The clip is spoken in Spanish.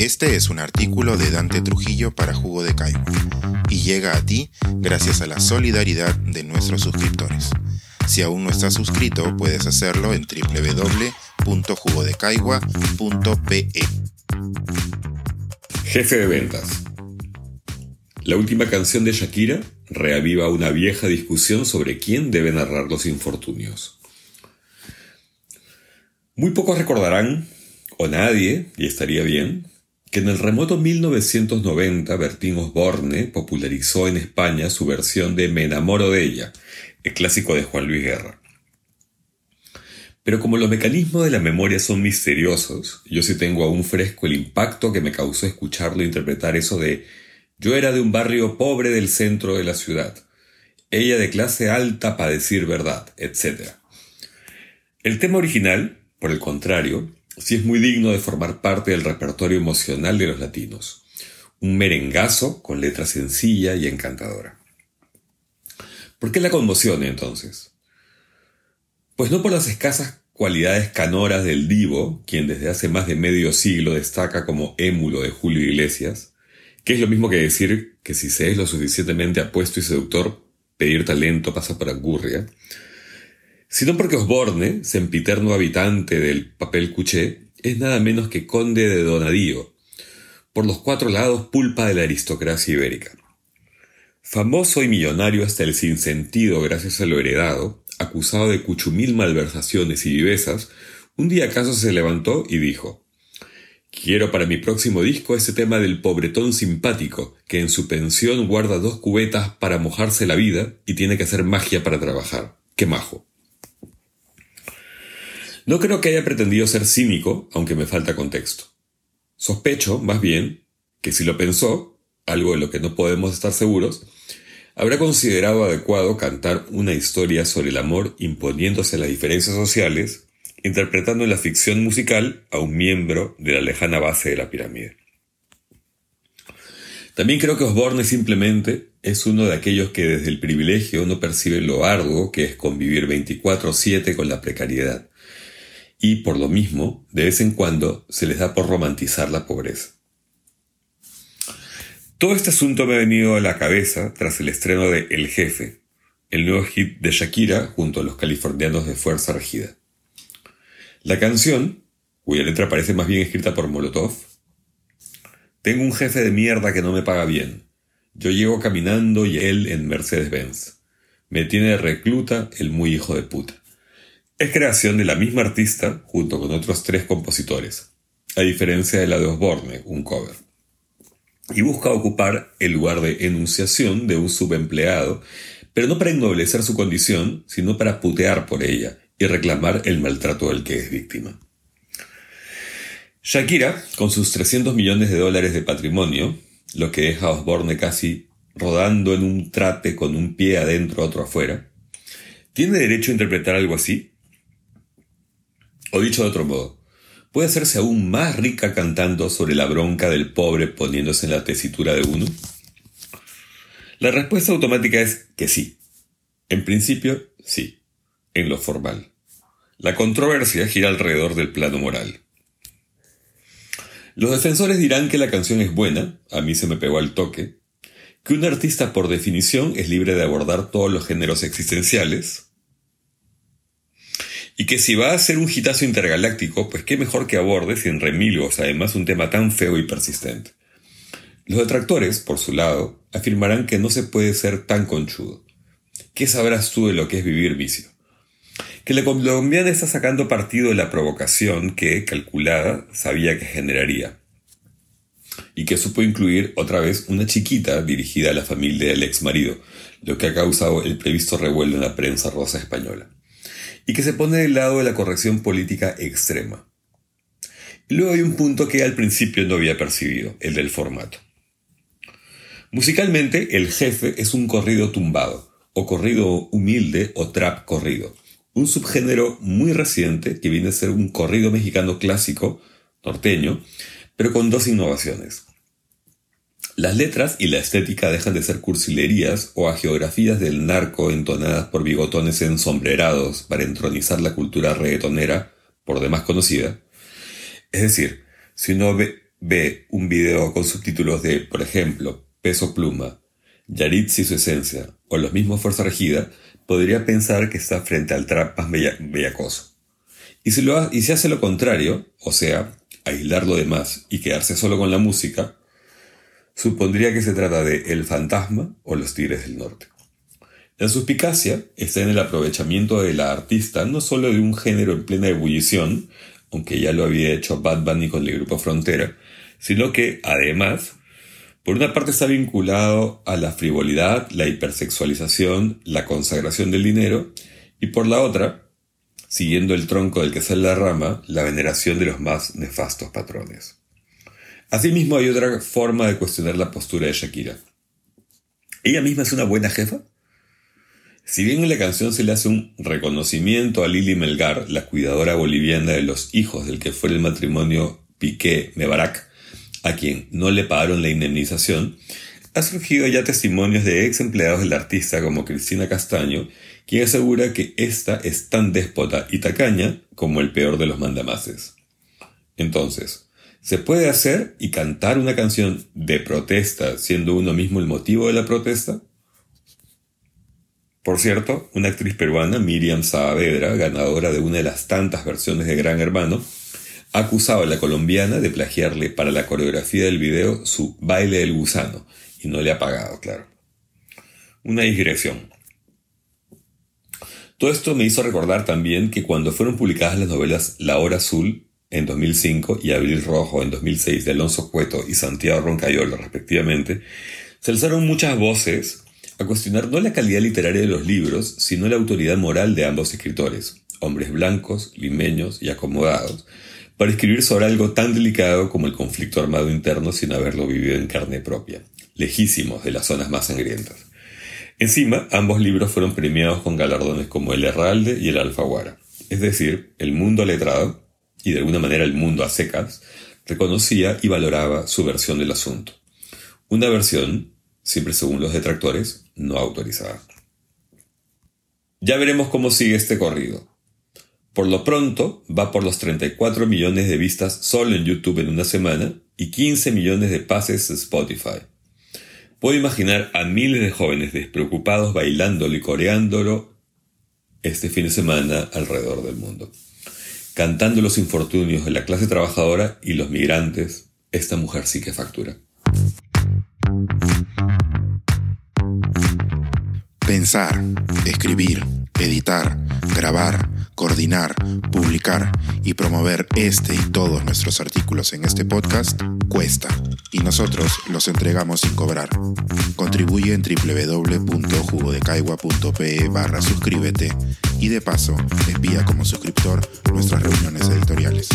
Este es un artículo de Dante Trujillo para Jugo de Caigua y llega a ti gracias a la solidaridad de nuestros suscriptores. Si aún no estás suscrito, puedes hacerlo en www.jugodecaigua.pe. Jefe de ventas. La última canción de Shakira reaviva una vieja discusión sobre quién debe narrar los infortunios. Muy pocos recordarán, o nadie, y estaría bien, que en el remoto 1990 Bertín Osborne popularizó en España su versión de Me enamoro de ella, el clásico de Juan Luis Guerra. Pero como los mecanismos de la memoria son misteriosos, yo sí tengo aún fresco el impacto que me causó escucharlo interpretar eso de yo era de un barrio pobre del centro de la ciudad, ella de clase alta para decir verdad, etc. El tema original, por el contrario, sí es muy digno de formar parte del repertorio emocional de los latinos. Un merengazo con letra sencilla y encantadora. ¿Por qué la conmociona entonces? Pues no por las escasas cualidades canoras del divo, quien desde hace más de medio siglo destaca como émulo de Julio Iglesias, que es lo mismo que decir que si se es lo suficientemente apuesto y seductor, pedir talento pasa por angurria, sino porque Osborne, sempiterno habitante del papel cuché, es nada menos que conde de Donadío, por los cuatro lados pulpa de la aristocracia ibérica. Famoso y millonario hasta el sinsentido gracias a lo heredado, acusado de cuchumil malversaciones y vivezas, un día acaso se levantó y dijo Quiero para mi próximo disco ese tema del pobretón simpático, que en su pensión guarda dos cubetas para mojarse la vida y tiene que hacer magia para trabajar. ¡Qué majo! No creo que haya pretendido ser cínico, aunque me falta contexto. Sospecho, más bien, que si lo pensó, algo de lo que no podemos estar seguros, habrá considerado adecuado cantar una historia sobre el amor imponiéndose las diferencias sociales, interpretando en la ficción musical a un miembro de la lejana base de la pirámide. También creo que Osborne simplemente es uno de aquellos que desde el privilegio no percibe lo arduo que es convivir 24/7 con la precariedad y por lo mismo, de vez en cuando, se les da por romantizar la pobreza. Todo este asunto me ha venido a la cabeza tras el estreno de El Jefe, el nuevo hit de Shakira junto a los californianos de Fuerza Regida. La canción, cuya letra parece más bien escrita por Molotov, Tengo un jefe de mierda que no me paga bien. Yo llego caminando y él en Mercedes-Benz. Me tiene de recluta el muy hijo de puta. Es creación de la misma artista junto con otros tres compositores, a diferencia de la de Osborne, un cover. Y busca ocupar el lugar de enunciación de un subempleado, pero no para ennoblecer su condición, sino para putear por ella y reclamar el maltrato del que es víctima. Shakira, con sus 300 millones de dólares de patrimonio, lo que deja a Osborne casi rodando en un trate con un pie adentro otro afuera, ¿tiene derecho a interpretar algo así? O dicho de otro modo, ¿puede hacerse aún más rica cantando sobre la bronca del pobre poniéndose en la tesitura de uno? La respuesta automática es que sí. En principio, sí. En lo formal. La controversia gira alrededor del plano moral. Los defensores dirán que la canción es buena, a mí se me pegó al toque, que un artista por definición es libre de abordar todos los géneros existenciales, y que si va a ser un hitazo intergaláctico, pues qué mejor que aborde sin remilgos además un tema tan feo y persistente. Los detractores, por su lado, afirmarán que no se puede ser tan conchudo. ¿Qué sabrás tú de lo que es vivir vicio? Que la colombiana está sacando partido de la provocación que, calculada, sabía que generaría. Y que supo incluir otra vez una chiquita dirigida a la familia del ex marido, lo que ha causado el previsto revuelo en la prensa rosa española y que se pone del lado de la corrección política extrema. Y luego hay un punto que al principio no había percibido, el del formato. Musicalmente, el jefe es un corrido tumbado, o corrido humilde o trap corrido, un subgénero muy reciente que viene a ser un corrido mexicano clásico, norteño, pero con dos innovaciones. Las letras y la estética dejan de ser cursilerías o geografías del narco entonadas por bigotones ensombrerados para entronizar la cultura reggaetonera, por demás conocida. Es decir, si uno ve un video con subtítulos de, por ejemplo, Peso Pluma, Yaritz y su esencia, o los mismos Fuerza Regida, podría pensar que está frente al trap más bellacoso. Y si, lo y si hace lo contrario, o sea, aislar lo demás y quedarse solo con la música, supondría que se trata de El Fantasma o Los Tigres del Norte. La suspicacia está en el aprovechamiento de la artista no solo de un género en plena ebullición, aunque ya lo había hecho Bad Bunny con el grupo Frontera, sino que, además, por una parte está vinculado a la frivolidad, la hipersexualización, la consagración del dinero, y por la otra, siguiendo el tronco del que sale la rama, la veneración de los más nefastos patrones. Asimismo hay otra forma de cuestionar la postura de Shakira. ¿Ella misma es una buena jefa? Si bien en la canción se le hace un reconocimiento a Lili Melgar, la cuidadora boliviana de los hijos del que fue el matrimonio Piqué-Mebarak, a quien no le pagaron la indemnización, ha surgido ya testimonios de ex empleados del artista como Cristina Castaño, quien asegura que esta es tan déspota y tacaña como el peor de los mandamases. Entonces, ¿se puede hacer y cantar una canción de protesta siendo uno mismo el motivo de la protesta? Por cierto, una actriz peruana, Miriam Saavedra, ganadora de una de las tantas versiones de Gran Hermano, ha acusado a la colombiana de plagiarle para la coreografía del video su baile del gusano, y no le ha pagado, claro. Una digresión. Todo esto me hizo recordar también que cuando fueron publicadas las novelas La Hora Azul en 2005 y Abril Rojo en 2006 de Alonso Cueto y Santiago Roncayolo respectivamente, se alzaron muchas voces a cuestionar no la calidad literaria de los libros, sino la autoridad moral de ambos escritores, hombres blancos, limeños y acomodados, para escribir sobre algo tan delicado como el conflicto armado interno sin haberlo vivido en carne propia, lejísimos de las zonas más sangrientas. Encima, ambos libros fueron premiados con galardones como el Herralde y el Alfaguara, es decir, el mundo letrado, y de alguna manera el mundo a secas, reconocía y valoraba su versión del asunto. Una versión siempre según los detractores, no autorizada. Ya veremos cómo sigue este corrido. Por lo pronto, va por los 34 millones de vistas solo en YouTube en una semana y 15 millones de pases en Spotify. Puedo imaginar a miles de jóvenes despreocupados bailándolo y coreándolo este fin de semana alrededor del mundo. Cantando los infortunios de la clase trabajadora y los migrantes, esta mujer sí que factura. Pensar, escribir, editar, grabar, coordinar, publicar y promover este y todos nuestros artículos en este podcast cuesta y nosotros los entregamos sin cobrar. Contribuye en www.jugodecaigua.pe barra suscríbete y de paso envía como suscriptor nuestras reuniones editoriales.